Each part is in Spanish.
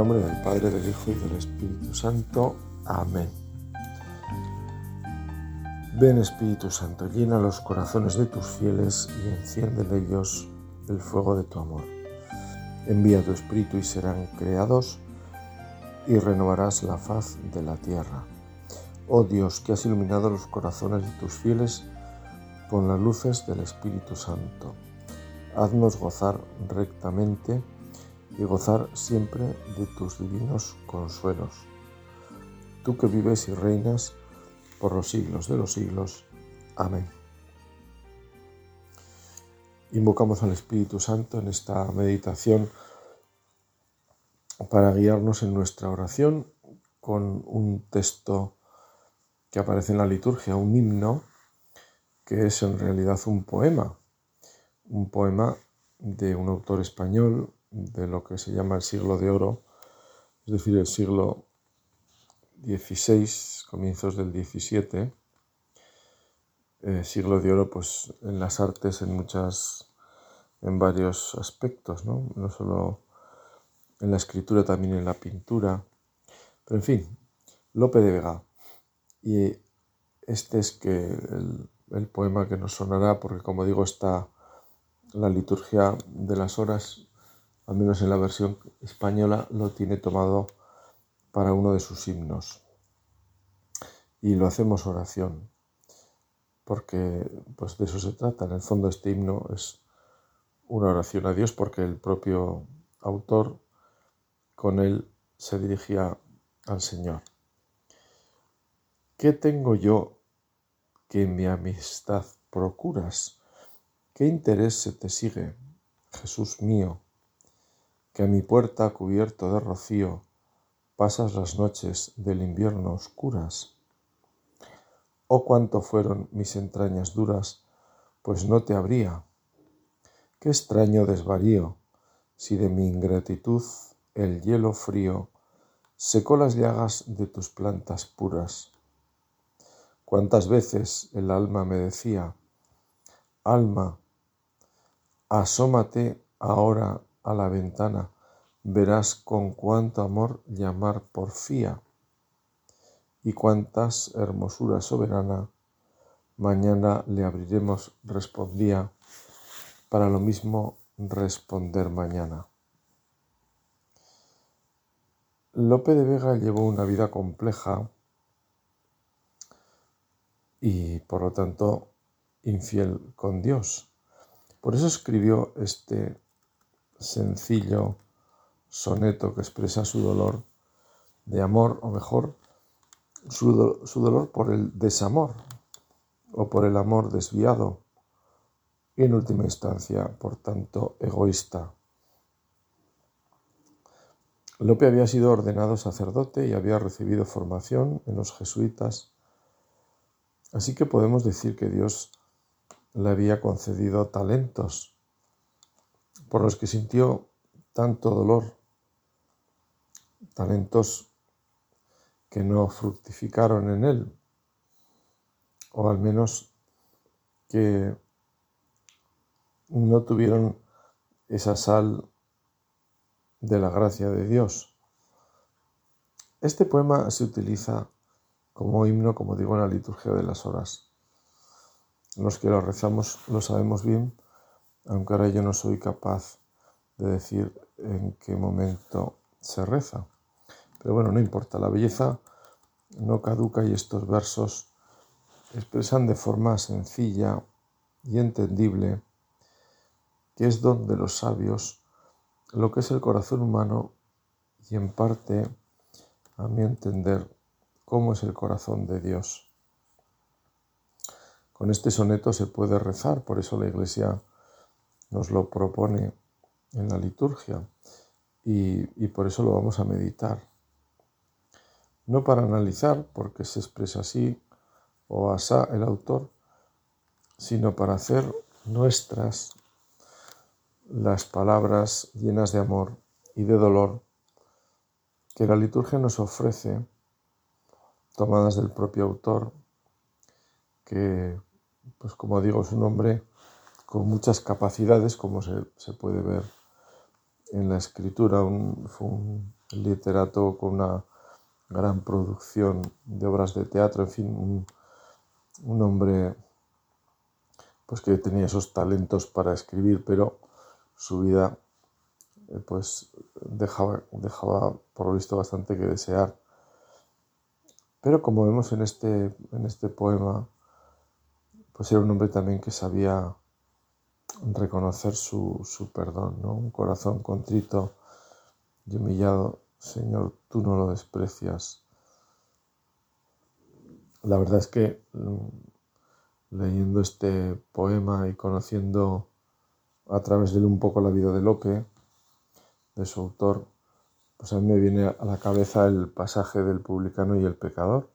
nombre del Padre, del Hijo y del Espíritu Santo. Amén. Ven Espíritu Santo, llena los corazones de tus fieles y enciende en ellos el fuego de tu amor. Envía tu Espíritu y serán creados y renovarás la faz de la tierra. Oh Dios, que has iluminado los corazones de tus fieles con las luces del Espíritu Santo. Haznos gozar rectamente y gozar siempre de tus divinos consuelos. Tú que vives y reinas por los siglos de los siglos. Amén. Invocamos al Espíritu Santo en esta meditación para guiarnos en nuestra oración con un texto que aparece en la liturgia, un himno, que es en realidad un poema, un poema de un autor español de lo que se llama el siglo de oro, es decir, el siglo XVI, comienzos del XVII, eh, siglo de oro pues en las artes en muchas en varios aspectos, ¿no? no solo en la escritura, también en la pintura, pero en fin, Lope de Vega. Y este es que el, el poema que nos sonará, porque como digo, está la liturgia de las horas al menos en la versión española, lo tiene tomado para uno de sus himnos. Y lo hacemos oración, porque pues de eso se trata. En el fondo este himno es una oración a Dios porque el propio autor con él se dirigía al Señor. ¿Qué tengo yo que mi amistad procuras? ¿Qué interés se te sigue, Jesús mío? Que a mi puerta cubierto de rocío pasas las noches del invierno oscuras. Oh cuánto fueron mis entrañas duras, pues no te habría. Qué extraño desvarío, si de mi ingratitud el hielo frío secó las llagas de tus plantas puras. Cuántas veces el alma me decía, Alma, asómate ahora a la ventana, verás con cuánto amor llamar porfía y cuántas hermosura soberana mañana le abriremos, respondía, para lo mismo responder mañana. Lope de Vega llevó una vida compleja y por lo tanto infiel con Dios. Por eso escribió este sencillo soneto que expresa su dolor de amor, o mejor, su, dolor por el desamor o por el amor desviado. Y en última instancia, por tanto, egoísta. Lope había sido ordenado sacerdote y había recibido formación en los jesuitas, así que podemos decir que Dios le había concedido talentos por los que sintió tanto dolor, talentos que no fructificaron en él, o al menos que no tuvieron esa sal de la gracia de Dios. Este poema se utiliza como himno, como digo, en la liturgia de las horas. Los que lo rezamos lo sabemos bien, aunque ahora yo no soy capaz de decir en qué momento se reza. Pero bueno, no importa, la belleza no caduca y estos versos expresan de forma sencilla y entendible que es don de los sabios lo que es el corazón humano y en parte, a mi entender, cómo es el corazón de Dios. Con este soneto se puede rezar, por eso la Iglesia nos lo propone en la liturgia y, por eso lo vamos a meditar. No para analizar, porque se expresa así o asá el autor, sino para hacer nuestras las palabras llenas de amor y de dolor que la liturgia nos ofrece, tomadas del propio autor, que, pues como digo, es un hombre con muchas capacidades, como se, puede ver en la escritura, fue un literato con una gran producción de obras de teatro, en fin, un, hombre pues que tenía esos talentos para escribir, pero su vida eh, pues dejaba, dejaba por lo visto bastante que desear. Pero como vemos en este, en este poema, pues era un hombre también que sabía reconocer su, su perdón, ¿no? un corazón contrito y humillado. Señor, tú no lo desprecias. La verdad es que mm, leyendo este poema y conociendo a través de él un poco la vida de Lope, de su autor, pues a mí me viene a la cabeza el pasaje del publicano y el pecador.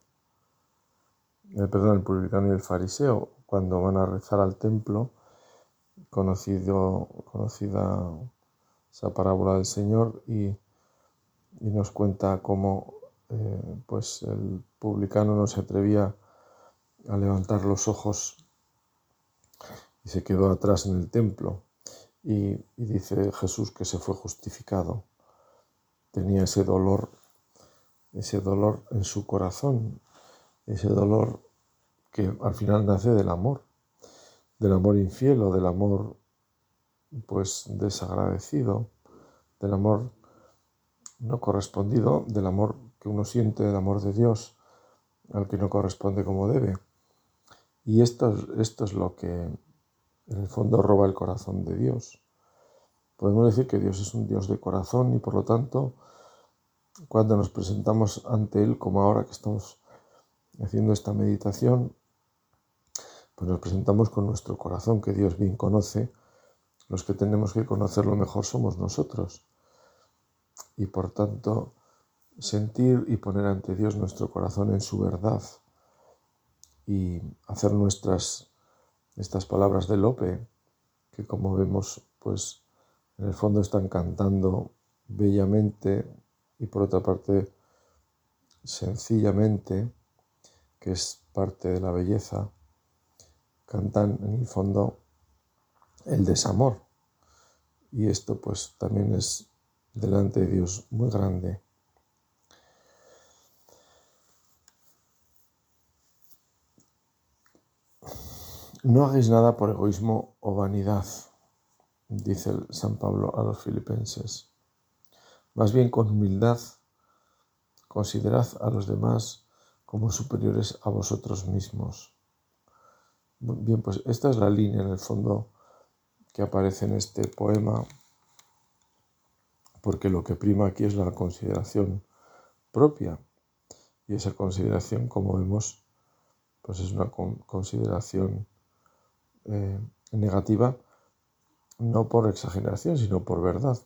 Eh, perdón, el publicano y el fariseo, cuando van a rezar al templo, conocido, conocida esa parábola del Señor y, y nos cuenta cómo eh, pues el publicano no se atrevía a levantar los ojos y se quedó atrás en el templo. Y, y dice Jesús que se fue justificado. Tenía ese dolor, ese dolor en su corazón, ese dolor que al final nace del amor del amor infiel o del amor pues desagradecido, del amor no correspondido, del amor que uno siente, del amor de Dios, al que no corresponde como debe. Y esto, esto es lo que en el fondo roba el corazón de Dios. Podemos decir que Dios es un Dios de corazón y por lo tanto, cuando nos presentamos ante Él, como ahora que estamos haciendo esta meditación, pues nos presentamos con nuestro corazón que Dios bien conoce. Los que tenemos que conocerlo mejor somos nosotros. Y por tanto, sentir y poner ante Dios nuestro corazón en su verdad y hacer nuestras estas palabras de Lope, que como vemos, pues en el fondo están cantando bellamente y por otra parte sencillamente, que es parte de la belleza, cantan en el fondo el desamor. Y esto pues también es delante de Dios muy grande. No hagáis nada por egoísmo o vanidad, dice San Pablo a los filipenses. Más bien con humildad considerad a los demás como superiores a vosotros mismos. Bien, pues esta es la línea en el fondo que aparece en este poema, porque lo que prima aquí es la consideración propia. Y esa consideración, como vemos, pues es una consideración eh, negativa, no por exageración, sino por verdad.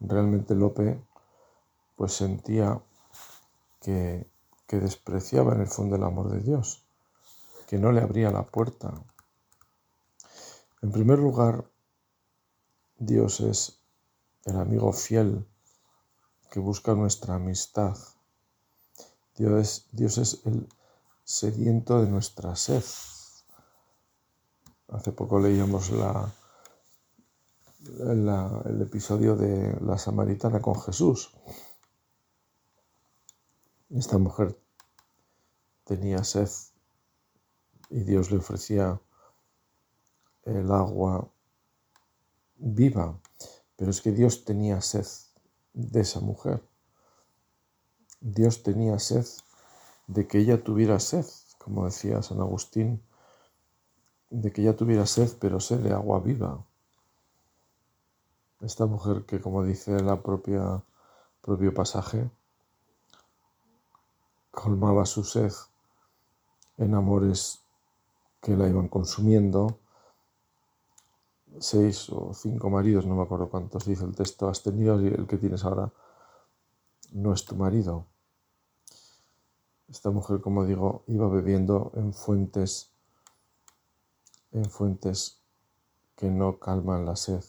Realmente Lope pues sentía que, que despreciaba en el fondo el amor de Dios que no le abría la puerta. En primer lugar, Dios es el amigo fiel que busca nuestra amistad. Dios es, Dios es el sediento de nuestra sed. Hace poco leíamos la, el episodio de la samaritana con Jesús. Esta mujer tenía sed y Dios le ofrecía el agua viva, pero es que Dios tenía sed de esa mujer. Dios tenía sed de que ella tuviera sed, como decía San Agustín, de que ella tuviera sed, pero sed de agua viva. Esta mujer que, como dice la propia propio pasaje, colmaba su sed en amores que la iban consumiendo. Seis o cinco maridos, no me acuerdo cuántos dice el texto, has tenido y el que tienes ahora no es tu marido. Esta mujer, como digo, iba bebiendo en fuentes, en fuentes que no calman la sed.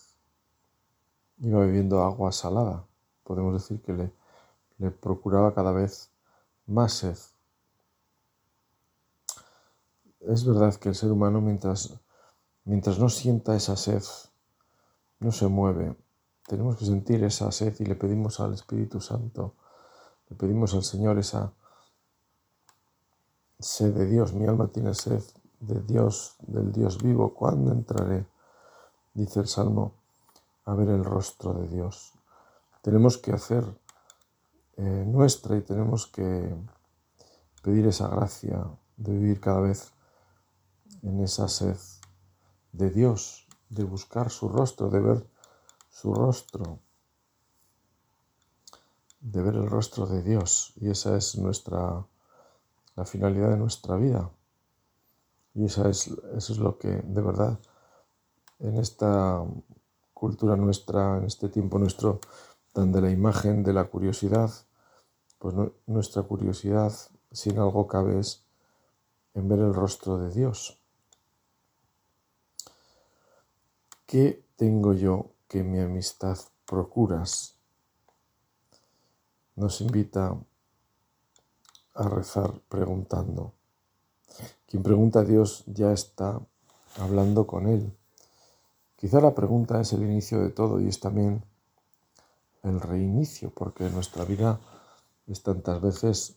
Iba bebiendo agua salada. Podemos decir que le, le procuraba cada vez más sed es verdad que el ser humano mientras, mientras no sienta esa sed, no se mueve tenemos que sentir esa sed y le pedimos al Espíritu Santo, le pedimos al Señor esa sed de Dios. Mi alma tiene sed de Dios, del Dios vivo. ¿Cuándo entraré? Dice el Salmo, a ver el rostro de Dios. Tenemos que hacer eh, nuestra y tenemos que pedir esa gracia de vivir cada vez en esa sed de Dios, de buscar su rostro, de ver su rostro, de ver el rostro de Dios. Y esa es nuestra, la finalidad de nuestra vida. Y esa es, eso es lo que de verdad en esta cultura nuestra, en este tiempo nuestro, tan de la imagen, de la curiosidad, pues nuestra curiosidad, sin algo cabe, es en ver el rostro de Dios. ¿Qué tengo yo que mi amistad procuras? Nos invita a rezar preguntando. Quien pregunta a Dios ya está hablando con Él. Quizá la pregunta es el inicio de todo y es también el reinicio, porque nuestra vida es tantas veces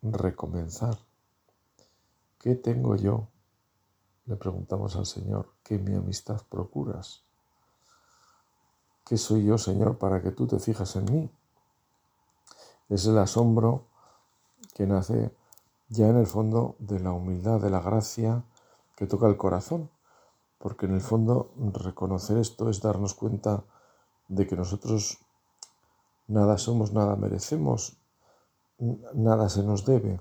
recomenzar. ¿Qué tengo yo le preguntamos al Señor, ¿qué mi amistad procuras? ¿Qué soy yo, Señor, para que tú te fijas en mí? Es el asombro que nace ya en el fondo de la humildad, de la gracia que toca el corazón, porque en el fondo reconocer esto es darnos cuenta de que nosotros nada somos, nada merecemos, nada se nos debe.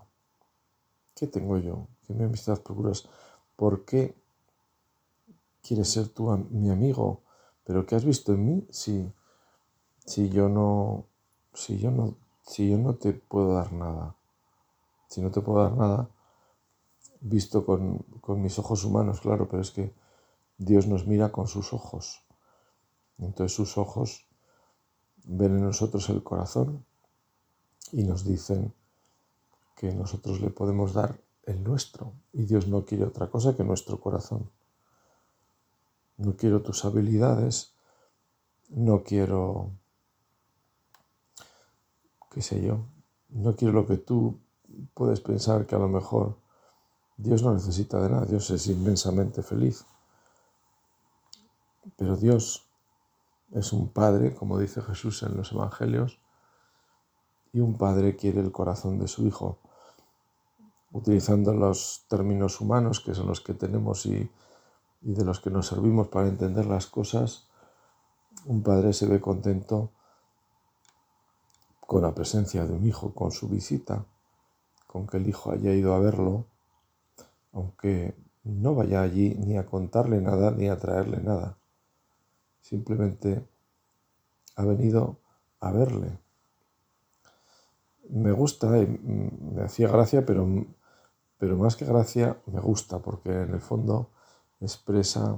¿Qué tengo yo? ¿Qué mi amistad procuras? ¿Por qué quieres ser tú mi amigo? ¿Pero qué has visto en mí si, si yo no si yo no si yo no te puedo dar nada? Si no te puedo dar nada, visto con, con mis ojos humanos, claro, pero es que Dios nos mira con sus ojos. Entonces sus ojos ven en nosotros el corazón y nos dicen que nosotros le podemos dar el nuestro. Y Dios no quiere otra cosa que nuestro corazón. No quiero tus habilidades, no quiero, qué sé yo, no quiero lo que tú puedes pensar que a lo mejor Dios no necesita de nada, Dios es inmensamente feliz. Pero Dios es un Padre, como dice Jesús en los Evangelios, y un Padre quiere el corazón de su Hijo utilizando los términos humanos que son los que tenemos y, de los que nos servimos para entender las cosas, un padre se ve contento con la presencia de un hijo, con su visita, con que el hijo haya ido a verlo, aunque no vaya allí ni a contarle nada ni a traerle nada. Simplemente ha venido a verle. Me gusta, me hacía gracia, pero pero más que gracia me gusta porque en el fondo expresa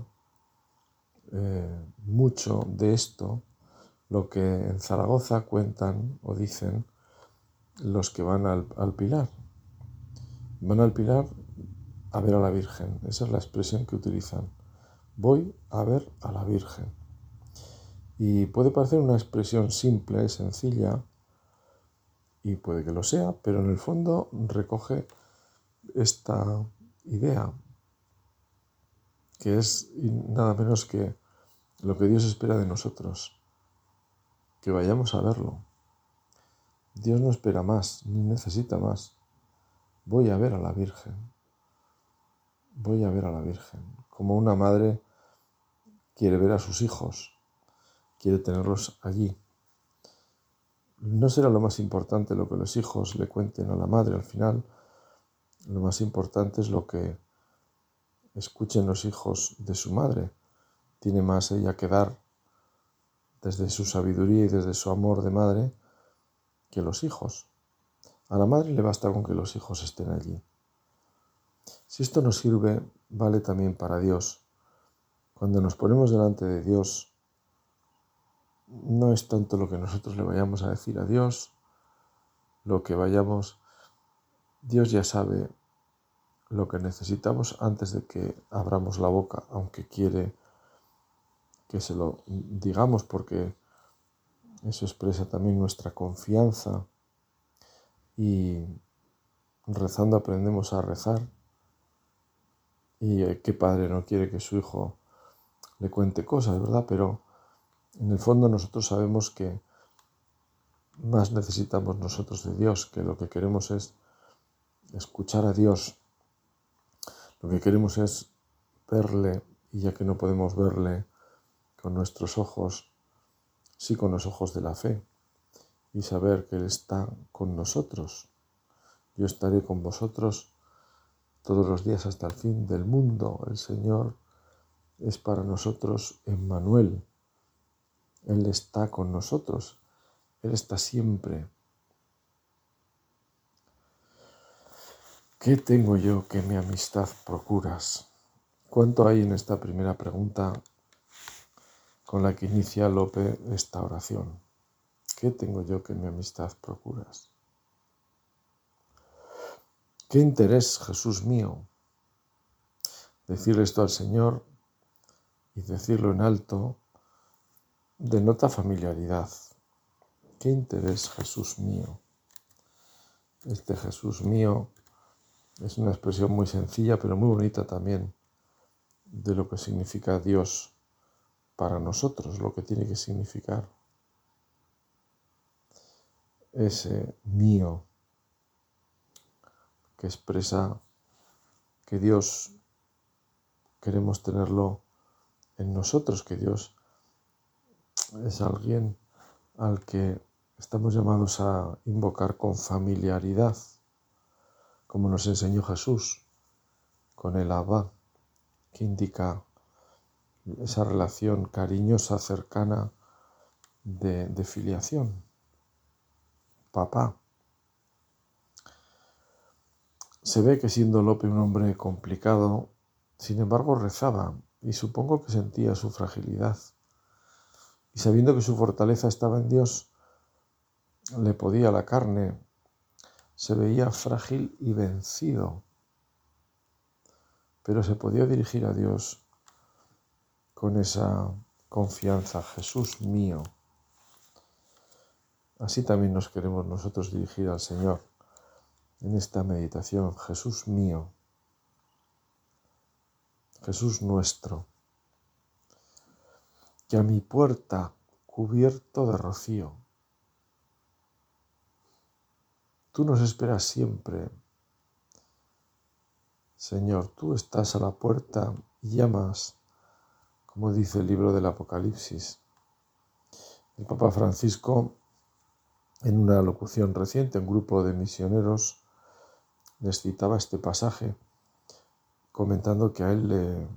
eh, mucho de esto lo que en Zaragoza cuentan o dicen los que van al, al Pilar. Van al Pilar a ver a la Virgen, esa es la expresión que utilizan. Voy a ver a la Virgen. Y puede parecer una expresión simple, sencilla, y puede que lo sea, pero en el fondo recoge esta idea, que es nada menos que lo que Dios espera de nosotros, que vayamos a verlo. Dios no espera más, ni necesita más. Voy a ver a la Virgen. Voy a ver a la Virgen. Como una madre quiere ver a sus hijos, quiere tenerlos allí. No será lo más importante lo que los hijos le cuenten a la madre al final, lo más importante es lo que escuchen los hijos de su madre. Tiene más ella que dar desde su sabiduría y desde su amor de madre que los hijos. A la madre le basta con que los hijos estén allí. Si esto nos sirve, vale también para Dios. Cuando nos ponemos delante de Dios, no es tanto lo que nosotros le vayamos a decir a Dios, lo que vayamos Dios ya sabe lo que necesitamos antes de que abramos la boca, aunque quiere que se lo digamos porque eso expresa también nuestra confianza y rezando aprendemos a rezar. Y eh, qué padre no quiere que su hijo le cuente cosas, ¿verdad? Pero en el fondo nosotros sabemos que más necesitamos nosotros de Dios, que lo que queremos es escuchar a Dios. Lo que queremos es verle y ya que no podemos verle con nuestros ojos, sí con los ojos de la fe y saber que Él está con nosotros. Yo estaré con vosotros todos los días hasta el fin del mundo. El Señor es para nosotros Emmanuel. Él está con nosotros. Él está siempre. ¿Qué tengo yo que mi amistad procuras? ¿Cuánto hay en esta primera pregunta con la que inicia Lope esta oración? ¿Qué tengo yo que mi amistad procuras? ¿Qué interés, Jesús mío? Decir esto al Señor y decirlo en alto denota familiaridad. ¿Qué interés, Jesús mío? Este Jesús mío es una expresión muy sencilla, pero muy bonita también, de lo que significa Dios para nosotros, lo que tiene que significar. Ese mío que expresa que Dios queremos tenerlo en nosotros, que Dios es alguien al que estamos llamados a invocar con familiaridad como nos enseñó Jesús con el Abba, que indica esa relación cariñosa, cercana de, de filiación. Papá. Se ve que siendo Lope un hombre complicado, sin embargo rezaba y supongo que sentía su fragilidad. Y sabiendo que su fortaleza estaba en Dios, le podía la carne se veía frágil y vencido, pero se podía dirigir a Dios con esa confianza, Jesús mío. Así también nos queremos nosotros dirigir al Señor en esta meditación, Jesús mío, Jesús nuestro, que a mi puerta cubierto de rocío, Tú nos esperas siempre. Señor, tú estás a la puerta y llamas, como dice el libro del Apocalipsis. El Papa Francisco, en una locución reciente, un grupo de misioneros les citaba este pasaje, comentando que a él le,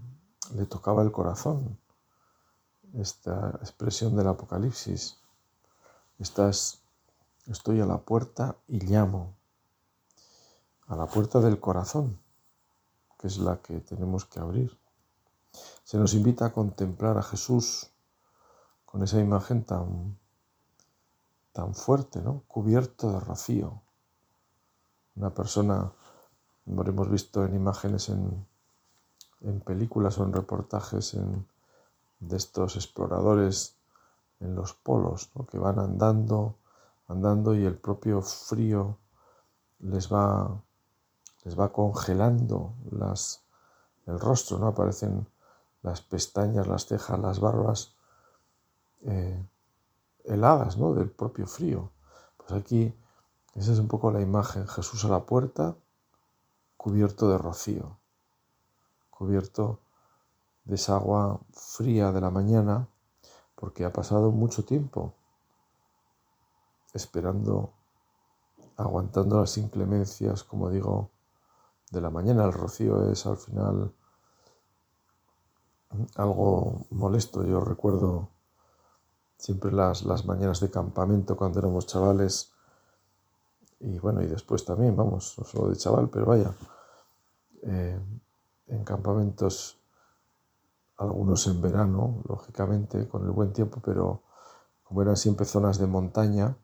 le tocaba el corazón esta expresión del Apocalipsis. Estás Estoy a la puerta y llamo. A la puerta del corazón, que es la que tenemos que abrir. Se nos invita a contemplar a Jesús con esa imagen tan, tan fuerte, ¿no? Cubierto de rocío. Una persona, como hemos visto en imágenes en, en películas o en reportajes de estos exploradores en los polos, que van andando andando y el propio frío les va, les va congelando las, el rostro, ¿no? Aparecen las pestañas, las cejas, las barbas eh, heladas, ¿no? Del propio frío. Pues aquí esa es un poco la imagen. Jesús a la puerta, cubierto de rocío, cubierto de esa agua fría de la mañana, porque ha pasado mucho tiempo esperando, aguantando las inclemencias, como digo, de la mañana. El rocío es al final algo molesto. Yo recuerdo siempre las, las mañanas de campamento cuando éramos chavales. Y bueno, y después también, vamos, no solo de chaval, pero vaya, eh, en campamentos, algunos en verano, lógicamente, con el buen tiempo, pero como eran siempre zonas de montaña,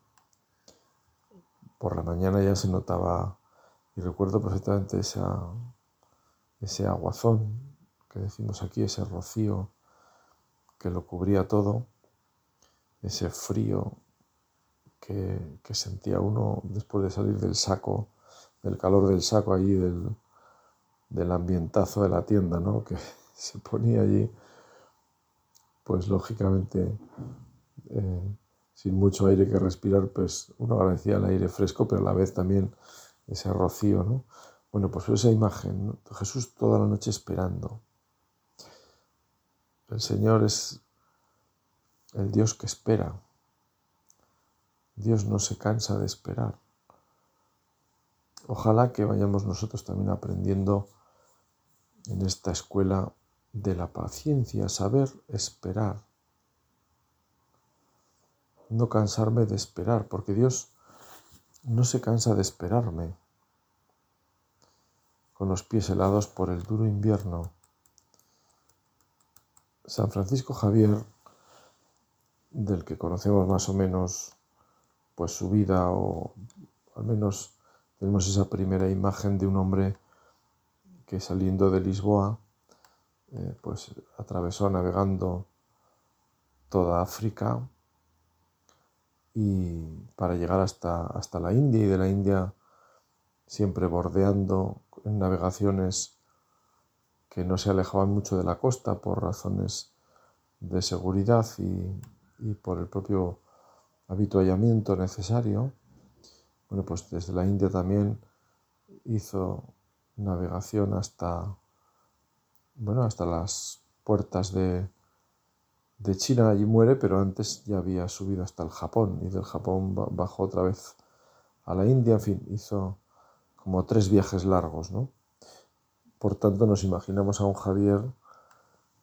por la mañana ya se notaba, y recuerdo perfectamente ese aguazón que decimos aquí, ese rocío que lo cubría todo, ese frío que, sentía uno después de salir del saco, del calor del saco allí, del, ambientazo de la tienda, ¿no? que se ponía allí, pues lógicamente eh, sin mucho aire que respirar, pues uno agradecía el aire fresco, pero a la vez también ese rocío, ¿no? Bueno, pues esa imagen, Jesús toda la noche esperando. El Señor es el Dios que espera. Dios no se cansa de esperar. Ojalá que vayamos nosotros también aprendiendo en esta escuela de la paciencia, saber esperar. No cansarme de esperar, porque Dios no se cansa de esperarme con los pies helados por el duro invierno. San Francisco Javier, del que conocemos más o menos pues su vida o al menos tenemos esa primera imagen de un hombre que saliendo de Lisboa eh, pues atravesó navegando toda África y para llegar hasta, hasta la India y de la India siempre bordeando en navegaciones que no se alejaban mucho de la costa por razones de seguridad y, por el propio habituallamiento necesario. Bueno, pues desde la India también hizo navegación hasta, bueno, hasta las puertas de, de China, allí muere, pero antes ya había subido hasta el Japón y del Japón bajó otra vez a la India, en fin, hizo como tres viajes largos, ¿no? Por tanto, nos imaginamos a un Javier,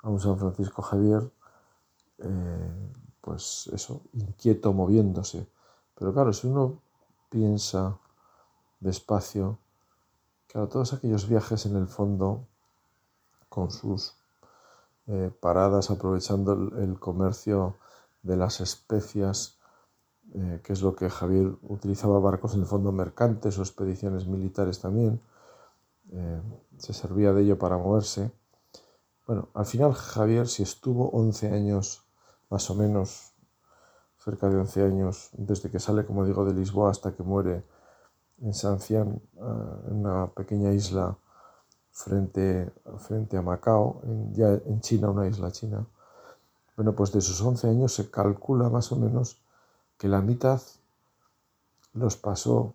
a un San Francisco Javier, eh, pues eso, inquieto, moviéndose. Pero claro, si uno piensa despacio, claro, todos aquellos viajes en el fondo, con sus eh, paradas, aprovechando el, comercio de las especias, eh, que es lo que Javier utilizaba barcos en el fondo mercantes o expediciones militares también, eh, se servía de ello para moverse. Bueno, al final Javier, si estuvo 11 años, más o menos, cerca de 11 años, desde que sale, como digo, de Lisboa hasta que muere en Sancian, en una pequeña isla frente, frente a Macao, ya en China, una isla china. Bueno, pues de esos 11 años se calcula más o menos que la mitad los pasó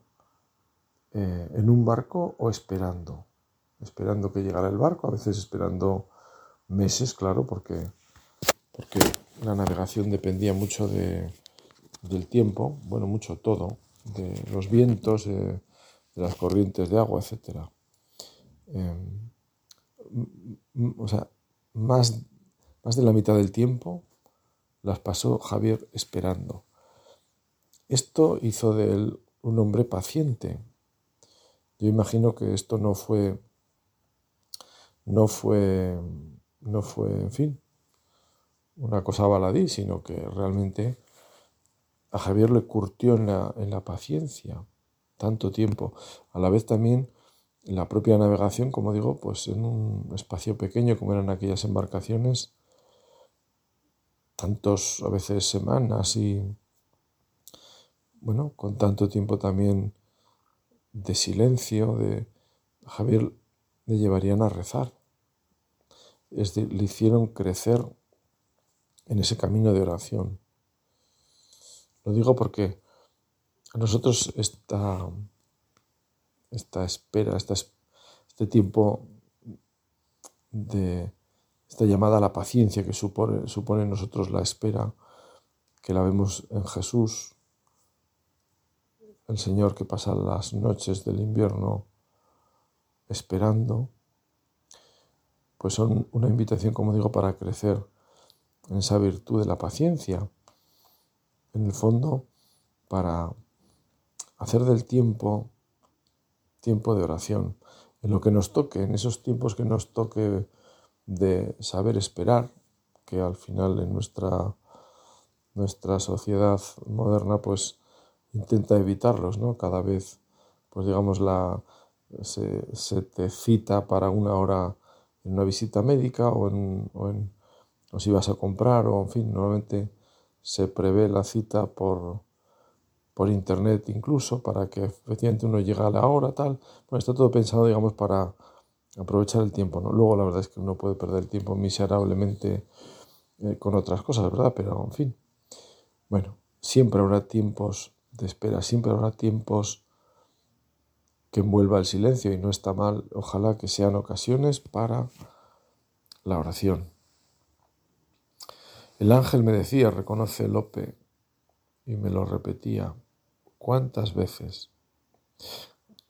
eh, en un barco o esperando, esperando que llegara el barco, a veces esperando meses, claro, porque, porque la navegación dependía mucho de, del tiempo, bueno, mucho todo, de los vientos, de las corrientes de agua, etc. Em, o sea, más, más de la mitad del tiempo las pasó Javier esperando. Esto hizo de él un hombre paciente. Yo imagino que esto no fue, no fue, no fue, en fin, una cosa baladí, sino que realmente a Javier le curtió en la, en la paciencia tanto tiempo. A la vez también la propia navegación, como digo, pues en un espacio pequeño como eran aquellas embarcaciones, tantos a veces semanas y bueno, con tanto tiempo también de silencio, de Javier le llevarían a rezar. Es le hicieron crecer en ese camino de oración. Lo digo porque a nosotros esta, esta espera, este tiempo de esta llamada a la paciencia que supone, supone en nosotros la espera, que la vemos en Jesús, el Señor que pasa las noches del invierno esperando, pues son una invitación, como digo, para crecer en esa virtud de la paciencia. En el fondo, para hacer del tiempo tiempo de oración, en lo que nos toque, en esos tiempos que nos toque de saber esperar, que al final en nuestra, nuestra sociedad moderna pues intenta evitarlos, ¿no? Cada vez, pues digamos, la, se, te cita para una hora en una visita médica o en, o si vas a comprar, o en fin, normalmente se prevé la cita por, por internet incluso, para que efectivamente uno llegue a la hora, tal. Bueno, está todo pensado, digamos, para aprovechar el tiempo, ¿no? Luego la verdad es que uno puede perder tiempo miserablemente eh, con otras cosas, ¿verdad? Pero, en fin, bueno, siempre habrá tiempos de espera, siempre habrá tiempos que envuelva el silencio y no está mal, ojalá que sean ocasiones para la oración. El ángel me decía, reconoce Lope, y me lo repetía, ¿cuántas veces?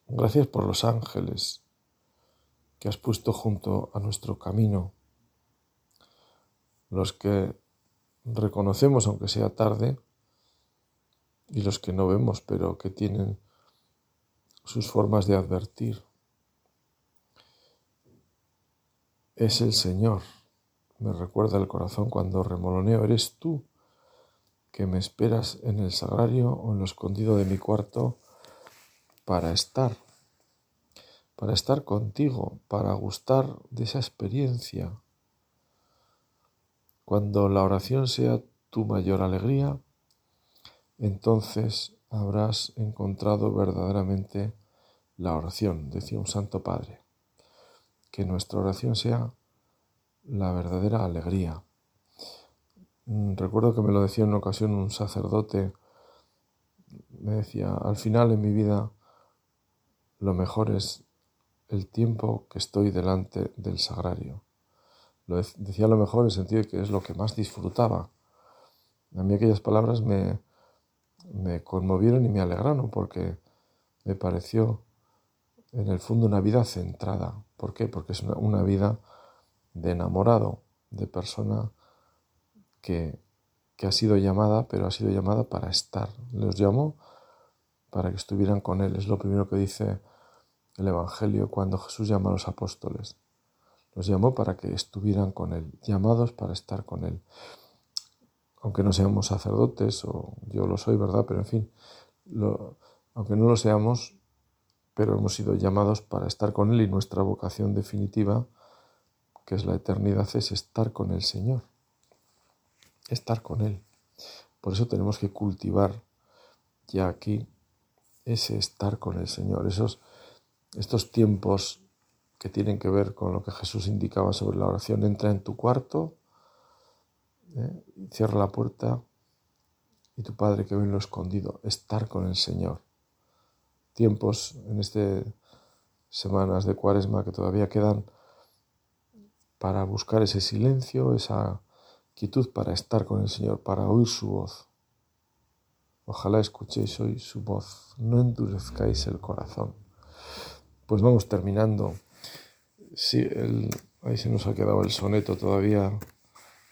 Gracias por los ángeles que has puesto junto a nuestro camino, los que reconocemos aunque sea tarde, y los que no vemos, pero que tienen sus formas de advertir. Es el Señor, me recuerda el corazón cuando remoloneo, eres tú que me esperas en el sagrario o en lo escondido de mi cuarto para estar, para estar contigo, para gustar de esa experiencia. Cuando la oración sea tu mayor alegría, entonces habrás encontrado verdaderamente la oración, decía un santo padre. Que nuestra oración sea la verdadera alegría. Mm, recuerdo que me lo decía en una ocasión un sacerdote, me decía, al final en mi vida lo mejor es el tiempo que estoy delante del sagrario. Lo decía lo mejor en el sentido de que es lo que más disfrutaba. A mí aquellas palabras me, me conmovieron y me alegraron porque me pareció en el fondo una vida centrada. ¿Por qué? Porque es una, vida de enamorado, de persona que, ha sido llamada, pero ha sido llamada para estar. Los llamó para que estuvieran con Él. Es lo primero que dice el Evangelio cuando Jesús llama a los apóstoles. Los llamó para que estuvieran con Él, llamados para estar con Él. Aunque no seamos sacerdotes, o yo lo soy, ¿verdad? Pero en fin, aunque no lo seamos, pero hemos sido llamados para estar con Él y nuestra vocación definitiva, que es la eternidad, es estar con el Señor, estar con Él. Por eso tenemos que cultivar ya aquí ese estar con el Señor, esos, estos tiempos que tienen que ver con lo que Jesús indicaba sobre la oración. Entra en tu cuarto, ¿eh? cierra la puerta y tu Padre que ve en lo escondido, estar con el Señor tiempos, en estas semanas de cuaresma que todavía quedan, para buscar ese silencio, esa para estar con el Señor, para oír su voz. Ojalá escuchéis hoy su voz, no endurezcáis el corazón. Pues vamos terminando. Sí, ahí se nos ha quedado el soneto todavía.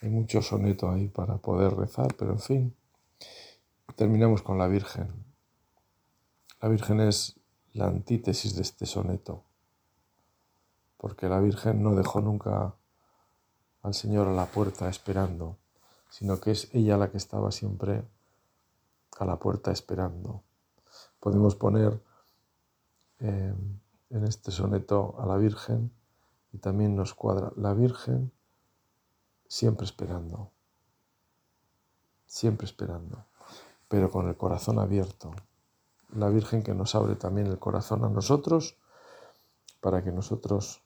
Hay mucho soneto ahí para poder rezar, pero en fin, terminamos con la Virgen. La Virgen es la antítesis de este soneto, porque la Virgen no dejó nunca al Señor a la puerta esperando, sino que es ella la que estaba siempre a la puerta esperando. Podemos poner eh, en este soneto a la Virgen y también nos cuadra la Virgen siempre esperando, siempre esperando, pero con el corazón abierto, la Virgen que nos abre también el corazón a nosotros para que nosotros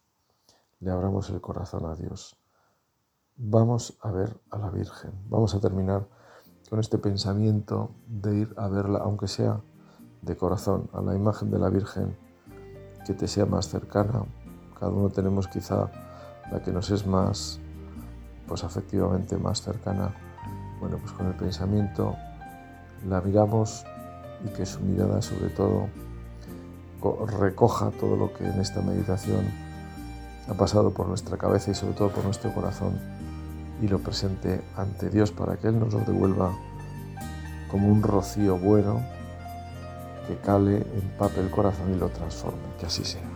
le abramos el corazón a Dios. Vamos a ver a la Virgen. Vamos a terminar con este pensamiento de ir a verla, aunque sea de corazón, a la imagen de la Virgen que te sea más cercana. Cada uno tenemos quizá la que nos es más, pues afectivamente más cercana. Bueno, pues con el pensamiento la miramos y que su mirada sobre todo recoja todo lo que en esta meditación ha pasado por nuestra cabeza y sobre todo por nuestro corazón y lo presente ante Dios para que Él nos lo devuelva como un rocío bueno que cale, empape el corazón y lo transforme. Que así sea.